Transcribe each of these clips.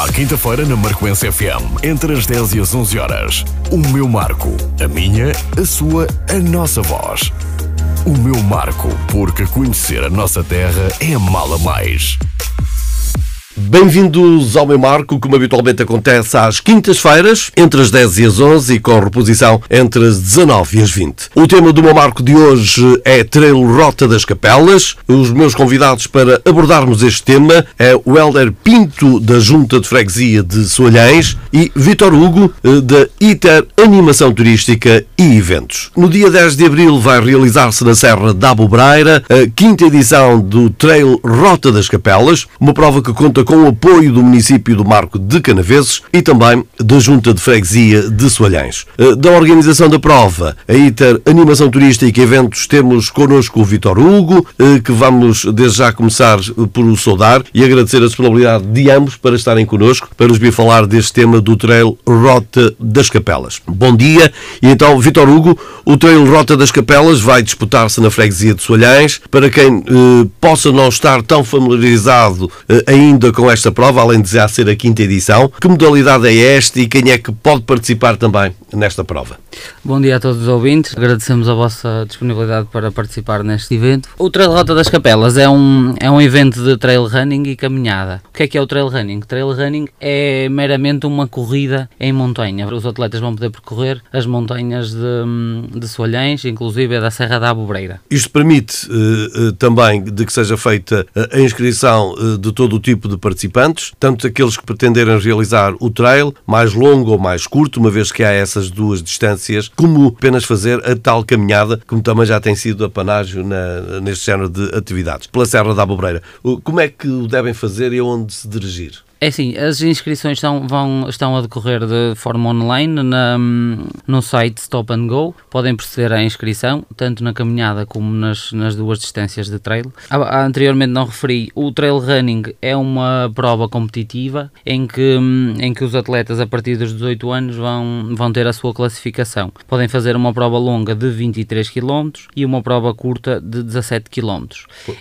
À quinta-feira na Marcoense FM, entre as 10 e as 11 horas. O meu Marco. A minha, a sua, a nossa voz. O meu Marco, porque conhecer a nossa terra é mala mais. Bem-vindos ao meu marco, como habitualmente acontece às quintas-feiras, entre as 10 e as 11 e com reposição entre as 19 e as 20. O tema do meu marco de hoje é Trail Rota das Capelas. Os meus convidados para abordarmos este tema é o Helder Pinto, da Junta de Freguesia de Soalhães, e Vitor Hugo, eh, da ITER Animação Turística e Eventos. No dia 10 de abril vai realizar-se na Serra da Abobreira a quinta edição do Trail Rota das Capelas, uma prova que conta com o apoio do município do Marco de Canaveses e também da Junta de Freguesia de Soalhães. Eh, da organização da prova, a ITER Animação Turística e Eventos, temos connosco o Vitor Hugo, eh, que vamos desde já começar por o saudar e agradecer a disponibilidade de ambos para estarem connosco, para nos vir falar deste tema do Trail Rota das Capelas. Bom dia, e então, Vitor Hugo, o Trail Rota das Capelas vai disputar-se na Freguesia de Soalhães. Para quem eh, possa não estar tão familiarizado eh, ainda com esta prova, além de já ser a quinta edição. Que modalidade é esta e quem é que pode participar também nesta prova? Bom dia a todos os ouvintes, agradecemos a vossa disponibilidade para participar neste evento. O Trail Rota das Capelas é um, é um evento de trail running e caminhada. O que é que é o trail running? Trail running é meramente uma corrida em montanha. Os atletas vão poder percorrer as montanhas de, de Soalhães, inclusive da Serra da Abobreira. Isto permite uh, uh, também de que seja feita a inscrição de todo o tipo de participantes, tanto aqueles que pretenderem realizar o trail, mais longo ou mais curto, uma vez que há essas duas distâncias, como apenas fazer a tal caminhada, como também já tem sido apanágio na, neste género de atividades, pela Serra da Abobreira. Como é que o devem fazer e aonde se dirigir? É assim, as inscrições estão, vão, estão a decorrer de forma online na, no site Stop and Go. Podem proceder à inscrição, tanto na caminhada como nas, nas duas distâncias de trail. Ah, anteriormente não referi, o trail running é uma prova competitiva em que, em que os atletas a partir dos 18 anos vão, vão ter a sua classificação. Podem fazer uma prova longa de 23 km e uma prova curta de 17 km.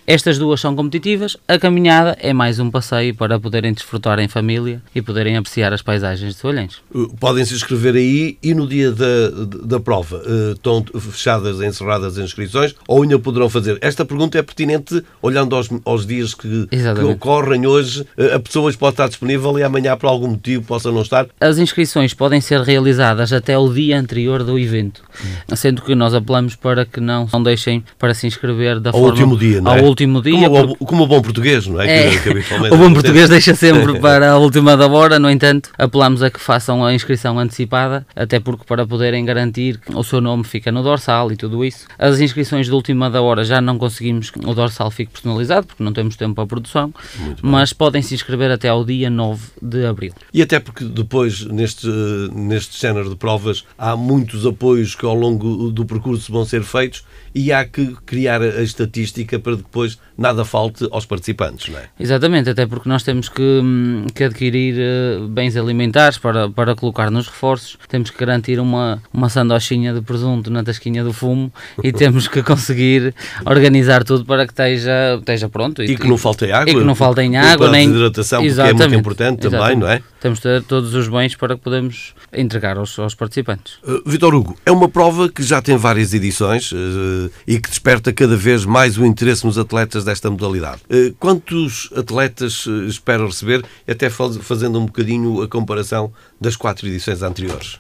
Estas duas são competitivas, a caminhada é mais um passeio para poderem desfrutar em família e poderem apreciar as paisagens de Soalhães. Uh, podem se inscrever aí e no dia da, da prova uh, estão fechadas, encerradas as inscrições ou ainda poderão fazer? Esta pergunta é pertinente olhando aos, aos dias que, que, ocorrem hoje. Uh, a pessoa pode estar disponível e amanhã por algum motivo possa não estar? As inscrições podem ser realizadas até o dia anterior do evento, hum. sendo que nós apelamos para que não, não deixem para se inscrever da ao forma... último dia, não é? Ao último dia. Como, porque... como o bom português, não é? é. Que, que o bom português deixa sempre para a última da hora, no entanto, apelamos a que façam a inscrição antecipada, até porque para poderem garantir que o seu nome fica no dorsal e tudo isso. As inscrições de última da hora já não conseguimos que o dorsal fique personalizado, porque não temos tempo para a produção, mas podem se inscrever até ao dia 9 de abril. E até porque depois, neste, neste género de provas, há muitos apoios que ao longo do percurso vão ser feitos e há que criar a estatística para depois nada falte aos participantes, não é? Exatamente, até porque nós temos que, hum, que adquirir uh, bens alimentares para, para colocar nos reforços, temos que garantir uma, uma sandochinha de presunto na tasquinha do fumo e temos que conseguir organizar tudo para que esteja, esteja pronto. E, e que não falte água. E que não faltem água, nem... hidratação, porque é muito importante Exatamente. também, não é? Temos de ter todos os bens para que podemos entregar aos, aos participantes. Uh, Vitor Hugo, é uma prova que já tem várias edições uh, e que desperta cada vez mais o interesse nos atletas desta modalidade. Uh, quantos atletas uh, espera receber, até fazendo um bocadinho a comparação das quatro edições anteriores?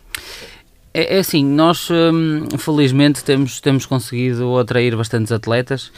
É, é assim, nós hum, felizmente temos, temos conseguido atrair bastantes atletas,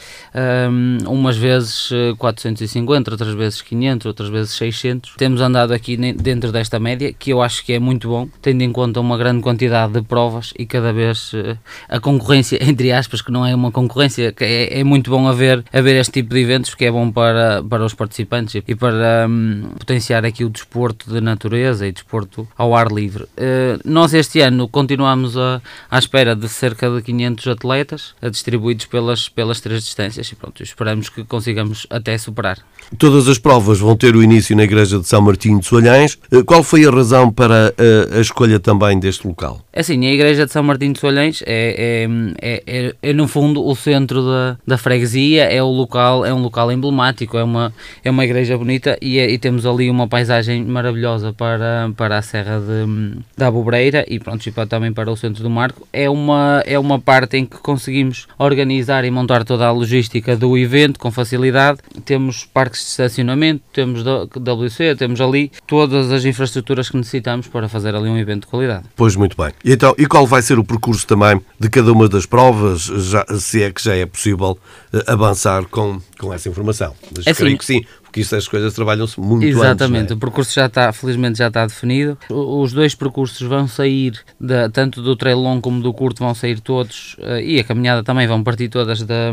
hum, umas vezes 450, eh, outras vezes 500, outras vezes 600. Temos andado aqui dentro desta média, que eu acho que é muito bom, tendo em conta uma grande quantidade de provas e cada vez uh, a concorrência, entre aspas, que não é uma concorrência, que é, é muito bom haver, haver este tipo de eventos, porque é bom para, para os participantes e para um, potenciar aqui o desporto de natureza e desporto ao ar livre. Uh, nós este ano continuamos a, à espera de cerca de 500 atletas distribuídos pelas, pelas três distâncias e pronto, esperamos que consigamos até superar. Todas as provas vão ter o início na Igreja de São Martinho de Solhães. Eh, qual foi a razão para a, a escolha também deste local? É assim, a Igreja de São Martinho de Solhães é, é, é, é, no fundo o centro da, da freguesia, é o local, é um local emblemático, é uma, é uma igreja bonita e, e temos ali uma paisagem maravilhosa para, para a Serra de, da Bobreira e pronto, e para, também para o centro do Marco. É uma, é uma parte em que conseguimos organizar e montar toda a logística do evento com facilidade. Temos parques de estacionamento, temos WC, temos ali todas as infraestruturas que necessitamos para fazer ali um evento de qualidade. Pois muito bem. E, então, e qual vai ser o percurso também de cada uma das provas, já, se é que já é possível uh, avançar com, com essa informação? Mas é creio sim. que sim, porque isso as coisas trabalham-se muito Exatamente, antes, é? o percurso já está, felizmente já está definido. Os dois percursos vão sair, da, tanto do trail longo como do curto, vão sair todos, uh, e a caminhada também vão partir todas da,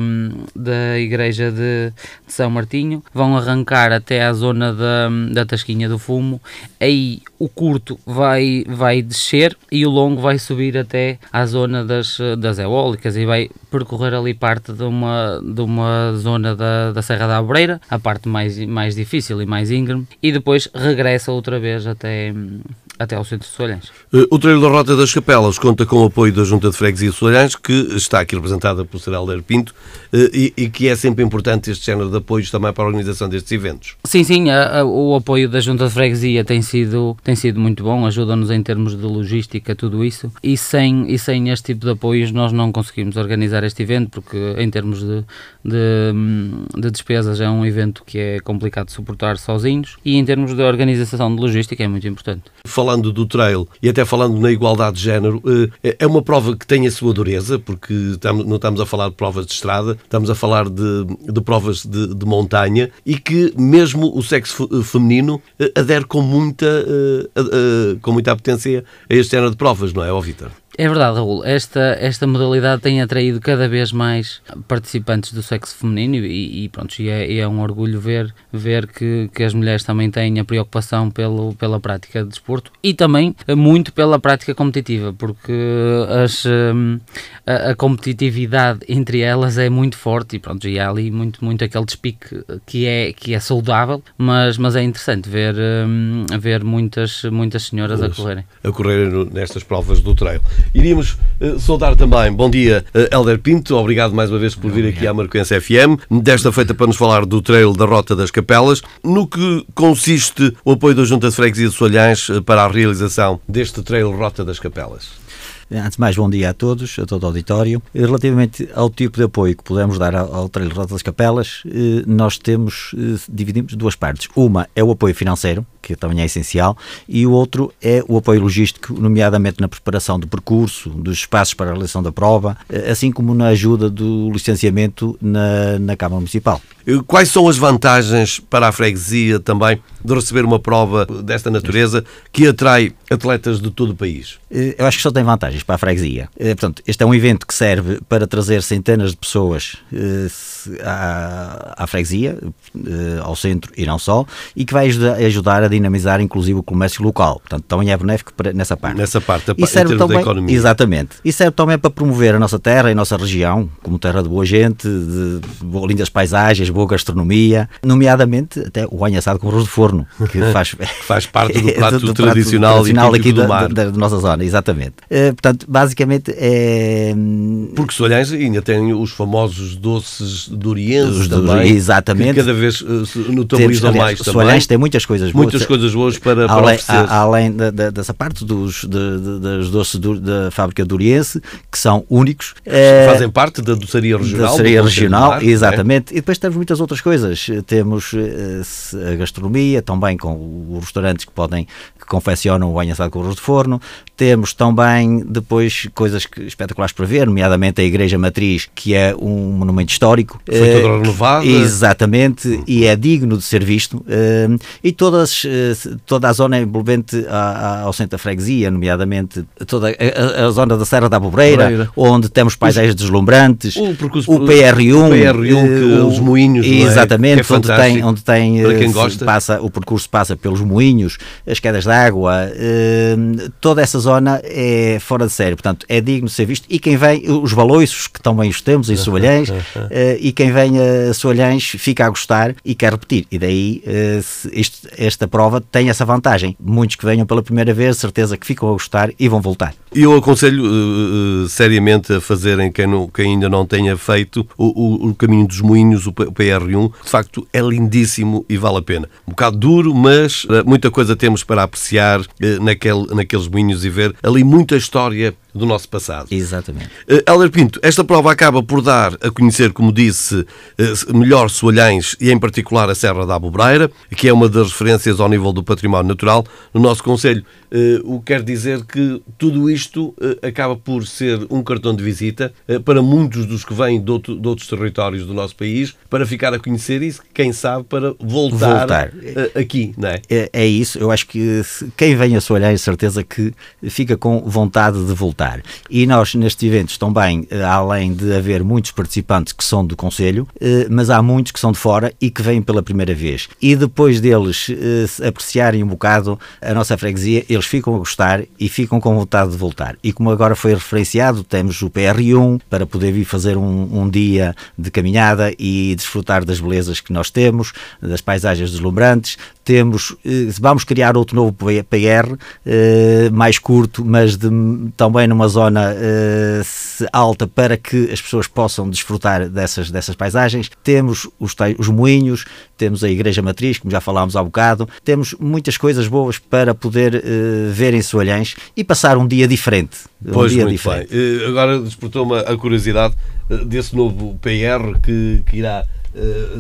da igreja de, de São Martinho, vão arrancar até à zona da, da Tasquinha do Fumo, aí o curto vai, vai descer e o longo vai subir até à zona das, das eólicas e vai percorrer ali parte de uma, de uma zona da, da Serra da Abreira, a parte mais mais difícil e mais íngreme, e depois regressa outra vez até, até ao centro de Solhães. Eh, o treino da Rota das Capelas conta com o apoio da Junta de Freguesia de Solhães, que está aqui representada por Sr. Helder Pinto, eh, e, e, que é sempre importante este género de apoios também para a organização destes eventos. Sim, sim, a, a, o apoio da Junta de Freguesia tem sido, tem sido muito bom, ajuda-nos em termos de logística, tudo isso, e sem, e sem este tipo de apoios nós não conseguimos organizar este evento, porque em termos de, de, de despesas é um evento que é complicado de suportar sozinhos, e em termos de organização de logística é muito importante falando do trail e até falando na igualdade de género, eh, é uma prova que tem a sua dureza, porque não estamos a falar de provas de estrada, estamos a falar de, de provas de, de, montanha e que mesmo o sexo feminino eh, adere com muita, eh, com muita apetência a este género de provas, não é, Vitor? É verdade, Raul. Esta, esta modalidade tem atraído cada vez mais participantes do sexo feminino e, e pronto, e é, é, um orgulho ver, ver que, que as mulheres também têm a preocupação pelo, pela prática de desporto e também muito pela prática competitiva, porque as, hum, a, a, competitividade entre elas é muito forte e pronto, e há ali muito, muito aquele despique que é, que é saudável, mas, mas é interessante ver, hum, ver muitas, muitas senhoras a correrem. A correrem nestas provas do trail. Iríamos uh, saudar também, bom dia, uh, Helder Pinto, obrigado mais uma vez por vir aqui à Marquense FM, desta feita para nos falar do trail da Rota das Capelas, no que consiste o apoio da Junta de Freguesia de Solhães uh, para a realização deste trail Rota das Capelas. Antes de mais, bom dia a todos, a todo o auditório. Relativamente ao tipo de apoio que podemos dar ao Trail Rota das Capelas, nós temos, dividimos duas partes. Uma é o apoio financeiro, que também é essencial, e o outro é o apoio logístico, nomeadamente na preparação do percurso, dos espaços para a realização da prova, eh, assim como na ajuda do licenciamento na, na Câmara Municipal. Quais são as vantagens para a freguesia também de receber uma prova desta natureza que atrai atletas de todo o país? Eh, eu acho que só tem vantagens para a freguesia. Eh, portanto, este é um evento que serve para trazer centenas de pessoas à, à freguesia, ao centro e não só, e que vai ajudar, a dinamizar inclusive o comércio local. Portanto, também é benéfico nessa parte. Nessa parte, e serve também, da economia. Exatamente. E serve também para promover a nossa terra e a nossa região, como terra de boa gente, de lindas paisagens, boa gastronomia, nomeadamente até o banho assado com arroz de forno, que faz, faz parte do prato, do, do tradicional, prato tradicional aqui da, da, da, nossa zona, exatamente. Uh, portanto, basicamente é... Porque Solhães ainda tem os famosos doces durienses também, exatamente. que cada vez uh, se notabilizam mais também. Solhães tem muitas coisas boas. Muitas coisas boas para, para além, oferecer. A, além da, da, dessa parte dos, de, de, das doces do, da fábrica do Oriense, que são únicos. Fazem é, parte da doçaria regional. Da doçaria regional, é? exatamente. É? E depois temos muitas outras coisas. Temos uh, a gastronomia, também com os restaurantes que podem, que confeccionam o banho assado com arroz de forno. Temos também depois coisas que, espetaculares para ver, nomeadamente a Igreja Matriz, que é um monumento histórico. Foi toda uh, renovada. Exatamente, e é digno de ser visto. Uh, e todas eh, toda a zona envolvente ao centro da freguesia, nomeadamente toda a, a zona da Serra da Bobreira, onde temos paisagens deslumbrantes, o, percurso, o PR1, o PR1 os moinhos, é? exatamente, é? onde tem, onde tem Para quem gosta. passa, o percurso passa pelos moinhos, as quedas de água, toda essa zona é fora de sério. Portanto, é digno de ser visto. E quem vem, os baloiços, que também os temos em Soalhães, e quem vem a Soalhães fica a gostar e quer repetir. E daí isto, esta prova tem essa vantagem. Muitos que venham pela primeira vez, certeza que ficam a gostar e vão voltar. E eu aconselho uh, seriamente a fazerem, quem, não, quem ainda não tenha feito, o, o, o caminho dos moinhos, o, o PR1. De facto, é lindíssimo e vale a pena. Um bocado duro, mas uh, muita coisa temos para apreciar uh, naquele, naqueles moinhos e ver ali muita história Cláudia do nosso passado. Exatamente. Uh, Helder Pinto, esta prova acaba por dar a conhecer, como disse, uh, melhor Soalhães e em particular a Serra da Abobreira, que é uma das referências ao nível do património natural no nosso Conselho. Uh, o que quer dizer que tudo isto acaba por ser um cartão de visita para muitos dos que vêm de, outro, de, outros territórios do nosso país, para ficar a conhecer isso, quem sabe, para voltar, voltar. aqui, não é? é? é? isso, eu acho que quem vem a Soalhães, certeza que fica com vontade de voltar E nós, nestes eventos, também, eh, além de haver muitos participantes que são do Conselho, eh, mas há muitos que são de fora e que vêm pela primeira vez. E depois deles eh, apreciarem um bocado a nossa freguesia, eles ficam a gostar e ficam com vontade de voltar. E como agora foi referenciado, temos o PR1 para poder vir fazer um, um dia de caminhada e desfrutar das belezas que nós temos, das paisagens deslumbrantes. Temos, vamos criar outro novo PR, mais curto, mas de, também numa zona uh, alta para que as pessoas possam desfrutar dessas, dessas paisagens. Temos os, os moinhos, temos a Igreja Matriz, como já falámos há bocado, temos muitas coisas boas para poder ver em Soalhães e passar um dia diferente. Um pois, dia muito diferente. bem. Agora despertou-me a curiosidade desse novo PR que, que irá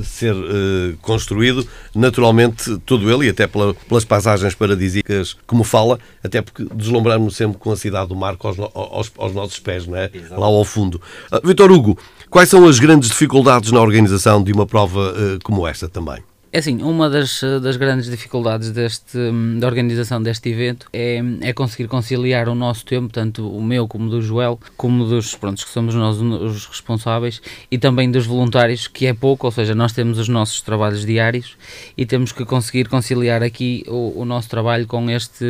ser uh, construído, naturalmente todo ele, e até pela, pelas paisagens paradisíacas como fala, até porque deslumbramos sempre com a cidade do mar aos, aos, aos nossos pés, não é? lá ao fundo. Uh, Vitor Hugo, quais são as grandes dificuldades na organização de uma prova como esta também? É assim, uma das, das grandes dificuldades deste, da organização deste evento é, é conseguir conciliar o nosso tempo, tanto o meu como do Joel, como dos, pronto, que somos nós os responsáveis, e também dos voluntários, que é pouco, ou seja, nós temos os nossos trabalhos diários e temos que conseguir conciliar aqui o, o nosso trabalho com este,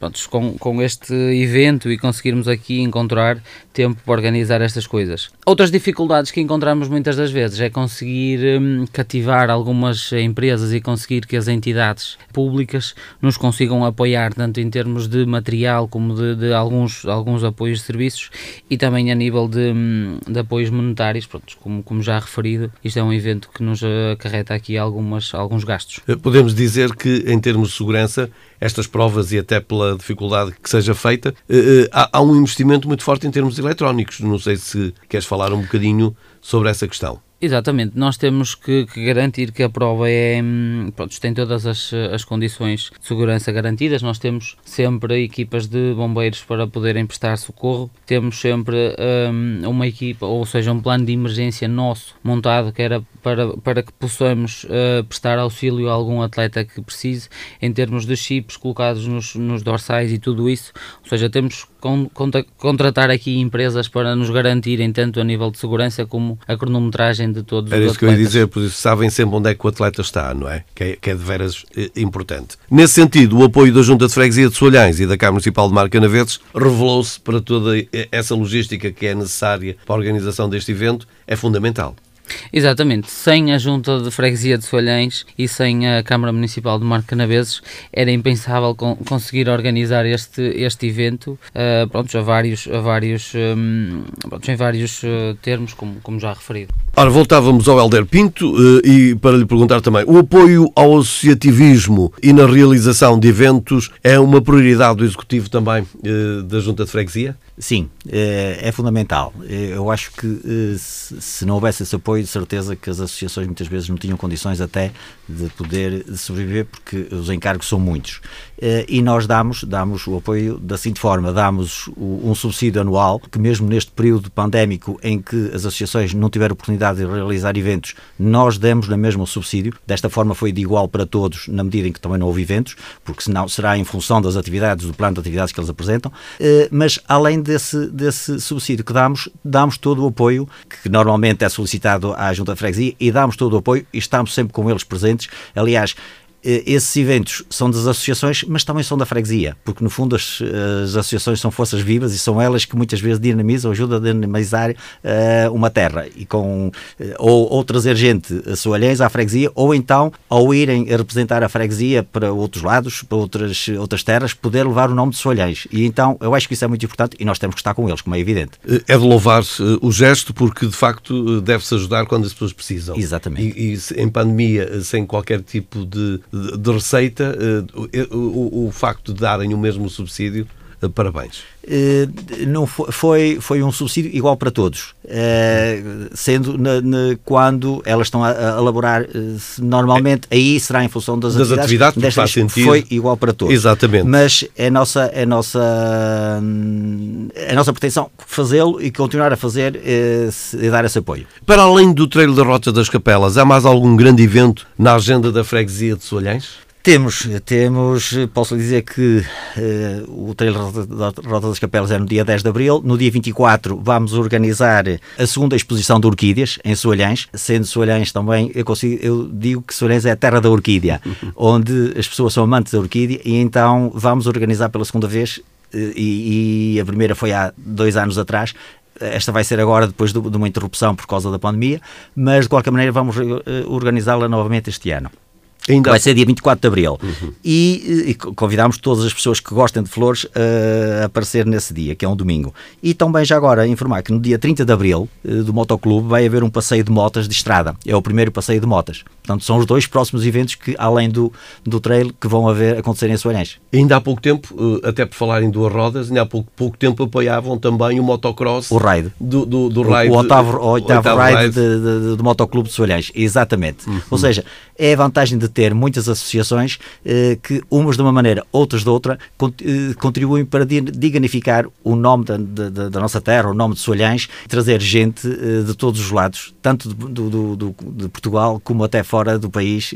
pronto, com, com este evento e conseguirmos aqui encontrar tempo para organizar estas coisas. Outras dificuldades que encontramos muitas das vezes é conseguir hum, cativar algumas empresas e conseguir que as entidades públicas nos consigam apoiar, tanto em termos de material como de, de alguns, alguns apoios de serviços e também a nível de, hum, de apoios monetários, pronto, como, como já referido, isto é um evento que nos acarreta aqui algumas, alguns gastos. Eh, podemos dizer que, em termos de segurança, estas provas e até pela dificuldade que seja feita, eh, eh, há um investimento muito forte em termos eletrónicos. Não sei se queres falar um bocadinho sobre essa questão. Exatamente, nós temos que, que, garantir que a prova é, hum, pronto, tem todas as, as condições de segurança garantidas. Nós temos sempre equipas de bombeiros para poderem prestar socorro, temos sempre um, uma equipa, ou seja, um plano de emergência nosso montado que era para, para que possamos uh, prestar auxílio a algum atleta que precise, em termos de chips colocados nos, nos dorsais e tudo isso. Ou seja, temos con, contratar aqui empresas para nos garantirem tanto a nível de segurança como a cronometragem de todos Era os isso que eu ia dizer, por isso sabem sempre onde é que o atleta está, não é? Que é, que é de veras eh, importante. Nesse sentido, o apoio da Junta de Freguesia de Solhães e da Câmara Municipal de Marcanaveses revelou-se para toda essa logística que é necessária para a organização deste evento, é fundamental. Exatamente, sem a Junta de Freguesia de Solhães e sem a Câmara Municipal de Marco Canaveses era impensável con conseguir organizar este, este evento uh, prontos, a vários, vários, um, prontos, em vários uh, termos, como, como já referido. Ora, voltávamos ao Helder Pinto uh, e para lhe perguntar também, o apoio ao associativismo e na realização de eventos é uma prioridade do Executivo também da Junta de Freguesia? Sim, é, é, fundamental. Eu acho que se não houvesse esse apoio, de certeza que as associações muitas vezes não tinham condições até de poder sobreviver, porque os encargos são muitos. E nós damos, damos o apoio da seguinte forma: damos um subsídio anual, que mesmo neste período pandémico em que as associações não tiveram oportunidade de realizar eventos, nós damos na mesma o subsídio. Desta forma foi de igual para todos, na medida em que também não houve eventos, porque senão será em função das atividades, do plano de atividades que eles apresentam. Mas além desse, desse subsídio que damos, damos todo o apoio que normalmente é solicitado à Junta de Freguesia e damos todo o apoio e estamos sempre com eles presentes. Aliás, eh, esses eventos são das associações, mas também são da freguesia, porque no fundo as, as associações são forças vivas e são elas que muitas vezes dinamizam, ajudam a dinamizar uh, uma terra e com, uh, ou, ou, trazer gente a soalhães à freguesia, ou então ao irem a representar a freguesia para outros lados, para outras, outras terras, poder levar o nome de soalhães. E então eu acho que isso é muito importante e nós temos que estar com eles, como é evidente. É de louvar o gesto porque de facto deve-se ajudar quando as pessoas precisam. Exatamente. E, e em pandemia, sem qualquer tipo de, de, receita, o, o, o facto de darem o mesmo subsídio eh, parabéns. Uh, não foi, foi um subsídio igual para todos, uh, sendo na, na, quando elas estão a, a elaborar, normalmente é, aí será em função das, das atividades, atividades faz sentido. foi igual para todos. Exatamente. Mas é nossa, é nossa, é nossa pretensão fazê-lo e continuar a fazer e dar esse apoio. Para além do treino da Rota das Capelas, há mais algum grande evento na agenda da freguesia de Solhães? Temos, temos, posso dizer que uh, o trailer da Rota das Capelas é no dia 10 de Abril. No dia 24 vamos organizar a segunda exposição de orquídeas em Soalhães, sendo Soalhães também, eu, consigo, eu digo que Soalhães é a terra da orquídea, onde as pessoas são amantes da orquídea e então vamos organizar pela segunda vez eh, e, e a primeira foi há dois anos atrás, esta vai ser agora depois de uma interrupção por causa da pandemia, mas de qualquer maneira vamos eh, organizá-la novamente este ano. Ainda... Vai ser dia 24 de Abril. Uhum. E, e, convidamos todas as pessoas que gostem de flores uh, a aparecer nesse dia, que é um domingo. E também já agora informar que no dia 30 de Abril uh, do Motoclube vai haver um passeio de motas de estrada. É o primeiro passeio de motas. Portanto, são os dois próximos eventos que, além do, do trail, que vão haver, acontecer em Soares. Ainda há pouco tempo, uh, até por falar em duas rodas, ainda há pouco, pouco tempo apoiavam também o motocross. O raid. Do, do, do o, raid. O oitavo, o oitavo, oitavo raid, do Motoclube de Soalhães. Exatamente. Uhum. Ou seja, é a vantagem de ter muitas associações eh, que, umas de uma maneira, outras de outra, eh, contribuem para diganificar o nome da, da, da, nossa terra, o nome de Soalhães, trazer gente eh, de todos os lados, tanto do, do, do, de Portugal como até fora do país,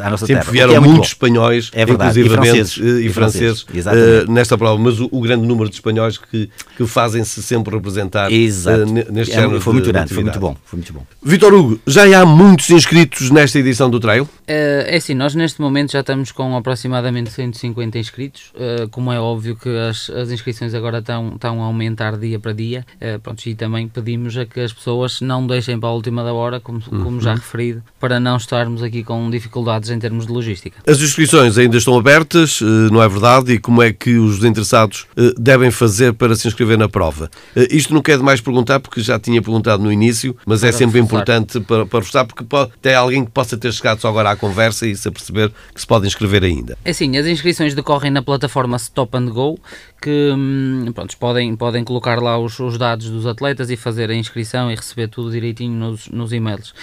à nossa Sempre terra. vieram é muitos espanhóis, é verdade, e franceses, e, franceses, uh, nesta prova, mas o, o, grande número de espanhóis que, que fazem-se sempre representar uh, neste é, género Foi muito de, grande, de foi muito bom. Foi muito bom. Vitor Hugo, já há muitos inscritos nesta edição do Trail? É assim, nós neste momento já estamos com aproximadamente 150 inscritos. Uh, como é óbvio que as, as inscrições agora estão, estão a aumentar dia para dia, uh, pronto, e também pedimos a que as pessoas não deixem para a última da hora, como, como uhum. já referido, para não estarmos aqui com dificuldades em termos de logística. As inscrições ainda estão abertas, não é verdade? E como é que os interessados devem fazer para se inscrever na prova? isto não quer demais perguntar, porque já tinha perguntado no início, mas é para é sempre reforçar. importante para, para reforçar, porque pode, tem alguém que possa ter chegado só agora à conversa e se aperceber que se pode inscrever ainda. É sim, as inscrições decorrem na plataforma Stop and Go, que hum, pronto, podem, podem colocar lá os, os dados dos atletas e fazer a inscrição e receber tudo direitinho nos, nos e-mails.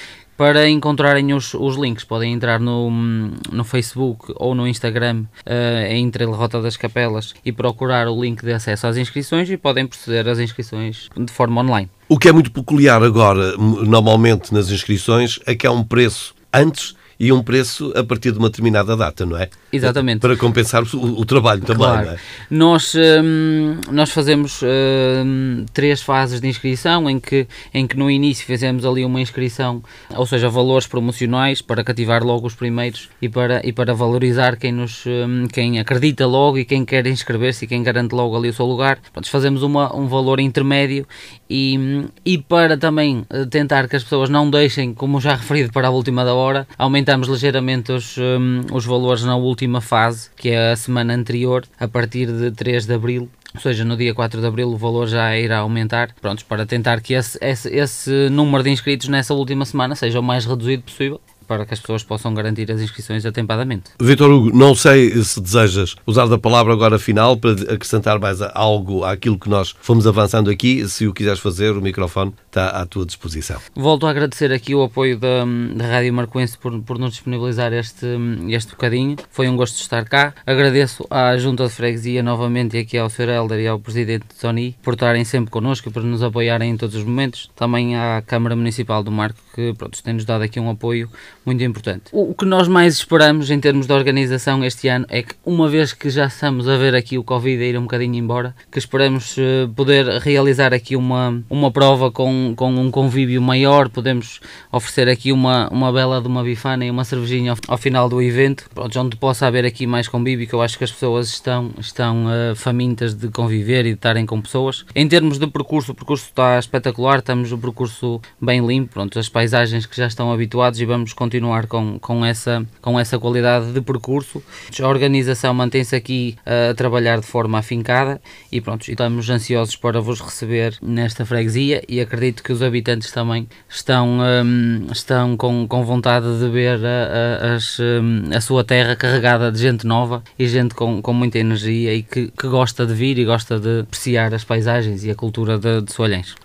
Para encontrarem os, os links, podem entrar no, hum, no Facebook ou no Instagram uh, em Trail Rota das Capelas e procurar o link de acesso às inscrições e podem proceder às inscrições de forma online. O que é muito peculiar agora, normalmente nas inscrições, é que há um preço antes e um preço a partir de uma determinada data, não é? Exatamente. Para compensar o, o trabalho também, claro. não é? Nós, hum, nós fazemos hum, três fases de inscrição, em que, em que no início fizemos ali uma inscrição, ou seja, valores promocionais para cativar logo os primeiros e para, e para valorizar quem, nos, hum, quem acredita logo e quem quer inscrever-se e quem garante logo ali o seu lugar. Pronto, fazemos uma, um valor intermédio e, e para também eh, tentar que as pessoas não deixem, como já referido, para a última da hora, aumentamos ligeiramente os, um, os valores na última fase, que é a semana anterior, a partir de 3 de abril. Ou seja, no dia 4 de abril o valor já irá aumentar, prontos, para tentar que esse, esse, esse número de inscritos nessa última semana seja o mais reduzido possível para que as pessoas possam garantir as inscrições atempadamente. Vitor Hugo, não sei se desejas usar da palavra agora final para acrescentar mais algo àquilo que nós fomos avançando aqui. Se o quiseres fazer, o microfone está à tua disposição. Volto a agradecer aqui o apoio da, da Rádio Marcoense por, por nos disponibilizar este, este bocadinho. Foi um gosto estar cá. Agradeço à Junta de Freguesia novamente e aqui ao Sr. Helder e ao Presidente Tony por estarem sempre connosco e por nos apoiarem em todos os momentos. Também à Câmara Municipal do Marco que pronto, tem-nos dado aqui um apoio muito importante. O, que nós mais esperamos em termos de organização este ano é que, uma vez que já estamos a ver aqui o Covid ir um bocadinho embora, que esperamos uh, poder realizar aqui uma, uma prova com, com um convívio maior, podemos oferecer aqui uma, uma bela de uma bifana e uma cervejinha ao, ao final do evento, pronto, onde possa haver aqui mais convívio, que eu acho que as pessoas estão, estão uh, famintas de conviver e de estarem com pessoas. Em termos de percurso, o percurso está espetacular, estamos o percurso bem limpo, pronto, as paisagens que já estão habituados e vamos continuar com, com, essa, com essa qualidade de percurso. A organização mantém-se aqui a trabalhar de forma afincada e pronto, estamos ansiosos para vos receber nesta freguesia e acredito que os habitantes também estão, um, estão com, com vontade de ver a, a, as, um, a sua terra carregada de gente nova e gente com, com muita energia e que, que gosta de vir e gosta de apreciar as paisagens e a cultura de, de.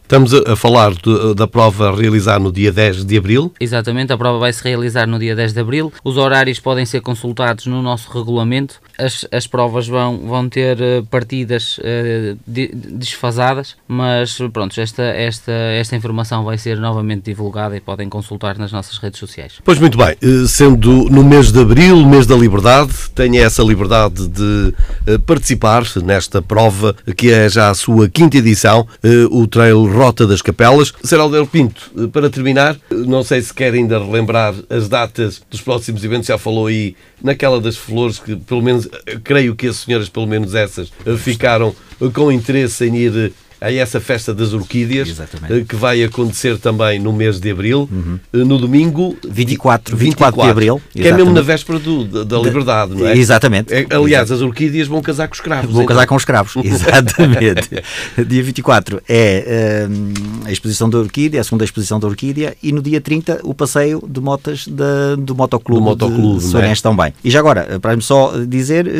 Estamos a, falar de, da prova a realizar no dia 10 de abril. Exatamente, a prova vai se realizar no dia 10 de abril. Os horários podem ser consultados no nosso regulamento. As, as provas vão, vão ter eh, partidas uh, desfasadas, mas pronto, esta, esta, esta informação vai ser novamente divulgada e podem consultar nas nossas redes sociais. Pois muito bem, eh, sendo no mês de abril, mês da liberdade, tenha essa liberdade de participar nesta prova, que é já a sua quinta edição, o Trail Rota das Capelas. Será Del Pinto, para terminar, não sei se quer ainda relembrar as datas dos próximos eventos, já falou aí naquela das flores, que pelo menos, creio que as senhoras, pelo menos essas, ficaram com interesse em ir a essa festa das orquídeas, Exatamente. Eh, que vai acontecer também no mês de abril, uhum. no domingo 24, 24, 24 de abril. Que Exatamente. é mesmo na véspera do, da, da, liberdade, não é? Exatamente. É, aliás, as orquídeas vão casar com os escravos. Vão então. casar com os escravos, exatamente. dia 24 é uh, a exposição da orquídea, a segunda exposição da orquídea, e no dia 30 o passeio de motas da, do motoclube, do motoclube de Soares é? também. E já agora, para me só dizer,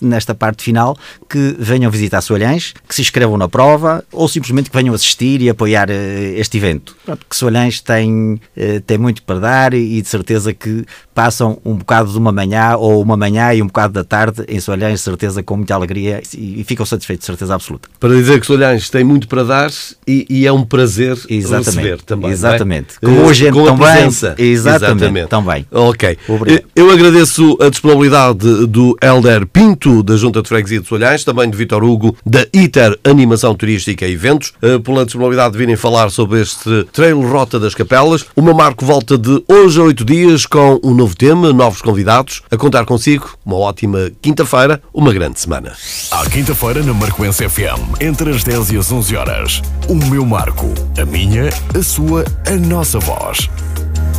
nesta parte final, que venham visitar Soalhães, que se inscrevam na prova, ou simplesmente que venham assistir e apoiar uh, este evento. Pronto, que Soalhães tem, uh, tem muito para dar e, de certeza que passam um bocado de uma manhã ou uma manhã e um bocado da tarde em Soalhães, certeza com muita alegria e, ficam satisfeitos, certeza absoluta. Para dizer que Soalhães tem muito para dar e, e é um prazer Exatamente. receber também. É? Exatamente. É? Com, hoje com também. Presença. Exatamente. Exatamente. Também. Ok. Obrigado. Eu agradeço a disponibilidade do Helder Pinto, da Junta de Freguesia de Soalhães, também de Vitor Hugo, da ITER Animação Turística e Eventos, uh, pela disponibilidade de virem falar sobre este Trail Rota das Capelas. Meu marco volta de hoje a oito dias com um novo tema, novos convidados. A contar consigo, uma ótima quinta-feira, uma grande semana. À quinta-feira na Marcoense FM, entre as 10 e as 11 horas. O meu marco, a minha, a sua, a nossa voz.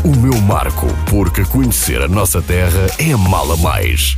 O meu marco, porque conhecer a nossa terra é mala mais.